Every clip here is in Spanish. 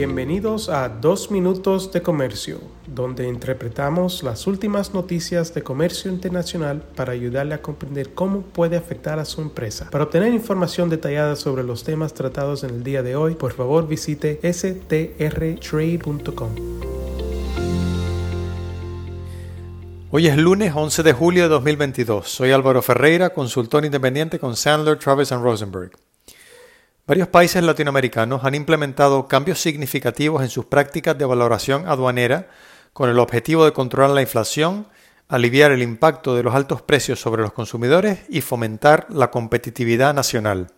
Bienvenidos a Dos Minutos de Comercio, donde interpretamos las últimas noticias de comercio internacional para ayudarle a comprender cómo puede afectar a su empresa. Para obtener información detallada sobre los temas tratados en el día de hoy, por favor visite strtrade.com. Hoy es lunes 11 de julio de 2022. Soy Álvaro Ferreira, consultor independiente con Sandler, Travis Rosenberg. Varios países latinoamericanos han implementado cambios significativos en sus prácticas de valoración aduanera con el objetivo de controlar la inflación, aliviar el impacto de los altos precios sobre los consumidores y fomentar la competitividad nacional.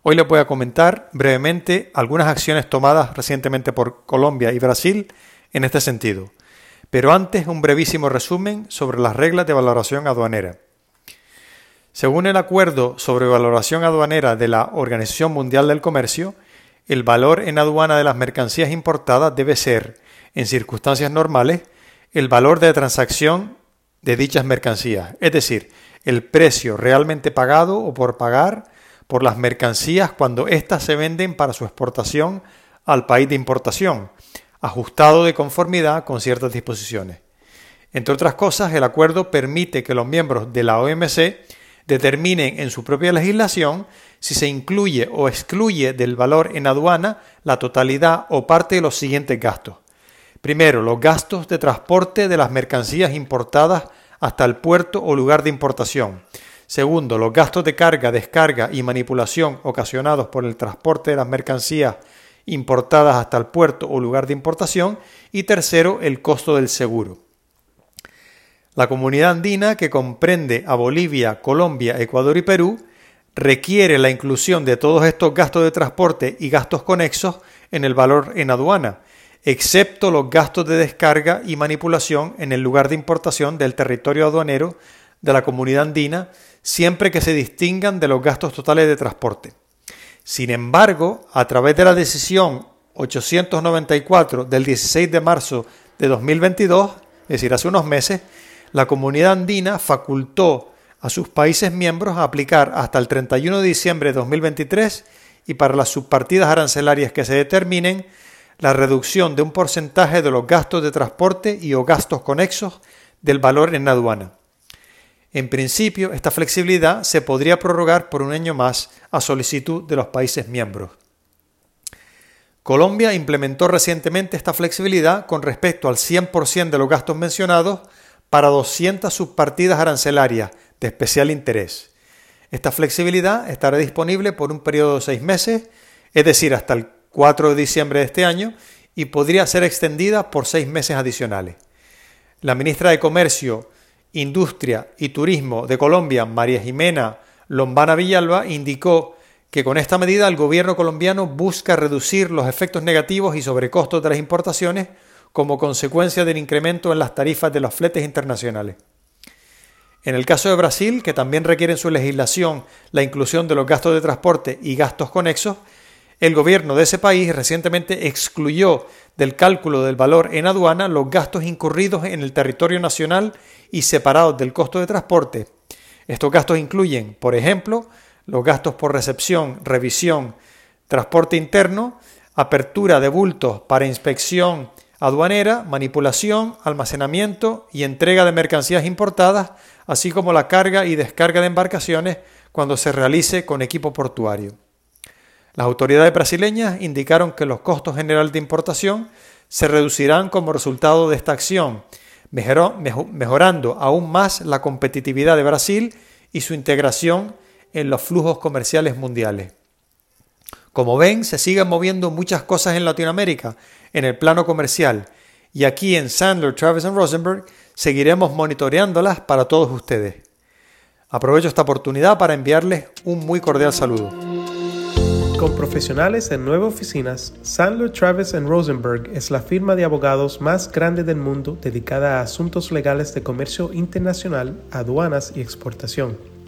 Hoy les voy a comentar brevemente algunas acciones tomadas recientemente por Colombia y Brasil en este sentido. Pero antes un brevísimo resumen sobre las reglas de valoración aduanera. Según el acuerdo sobre valoración aduanera de la Organización Mundial del Comercio, el valor en aduana de las mercancías importadas debe ser, en circunstancias normales, el valor de transacción de dichas mercancías, es decir, el precio realmente pagado o por pagar por las mercancías cuando éstas se venden para su exportación al país de importación, ajustado de conformidad con ciertas disposiciones. Entre otras cosas, el acuerdo permite que los miembros de la OMC determinen en su propia legislación si se incluye o excluye del valor en aduana la totalidad o parte de los siguientes gastos. Primero, los gastos de transporte de las mercancías importadas hasta el puerto o lugar de importación. Segundo, los gastos de carga, descarga y manipulación ocasionados por el transporte de las mercancías importadas hasta el puerto o lugar de importación. Y tercero, el costo del seguro. La comunidad andina, que comprende a Bolivia, Colombia, Ecuador y Perú, requiere la inclusión de todos estos gastos de transporte y gastos conexos en el valor en aduana, excepto los gastos de descarga y manipulación en el lugar de importación del territorio aduanero de la comunidad andina, siempre que se distingan de los gastos totales de transporte. Sin embargo, a través de la decisión 894 del 16 de marzo de 2022, es decir, hace unos meses, la comunidad andina facultó a sus países miembros a aplicar hasta el 31 de diciembre de 2023 y para las subpartidas arancelarias que se determinen la reducción de un porcentaje de los gastos de transporte y o gastos conexos del valor en aduana. En principio, esta flexibilidad se podría prorrogar por un año más a solicitud de los países miembros. Colombia implementó recientemente esta flexibilidad con respecto al 100% de los gastos mencionados para 200 subpartidas arancelarias de especial interés. Esta flexibilidad estará disponible por un periodo de seis meses, es decir, hasta el 4 de diciembre de este año, y podría ser extendida por seis meses adicionales. La ministra de Comercio, Industria y Turismo de Colombia, María Jimena Lombana Villalba, indicó que con esta medida el gobierno colombiano busca reducir los efectos negativos y sobrecostos de las importaciones como consecuencia del incremento en las tarifas de los fletes internacionales. En el caso de Brasil, que también requiere en su legislación la inclusión de los gastos de transporte y gastos conexos, el gobierno de ese país recientemente excluyó del cálculo del valor en aduana los gastos incurridos en el territorio nacional y separados del costo de transporte. Estos gastos incluyen, por ejemplo, los gastos por recepción, revisión, transporte interno, apertura de bultos para inspección aduanera, manipulación, almacenamiento y entrega de mercancías importadas, así como la carga y descarga de embarcaciones cuando se realice con equipo portuario. Las autoridades brasileñas indicaron que los costos generales de importación se reducirán como resultado de esta acción, mejorando aún más la competitividad de Brasil y su integración en los flujos comerciales mundiales. Como ven, se siguen moviendo muchas cosas en Latinoamérica en el plano comercial y aquí en Sandler, Travis Rosenberg seguiremos monitoreándolas para todos ustedes. Aprovecho esta oportunidad para enviarles un muy cordial saludo. Con profesionales en nueve oficinas, Sandler, Travis Rosenberg es la firma de abogados más grande del mundo dedicada a asuntos legales de comercio internacional, aduanas y exportación.